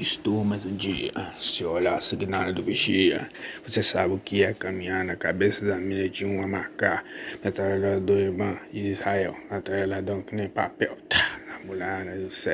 Estou mais um dia. Se olhar a signada do vigia, você sabe o que é caminhar na cabeça da milha de um a marcar. Metralhador irmã de Israel, metralhadão que nem papel. Tá, na mulher né, do céu.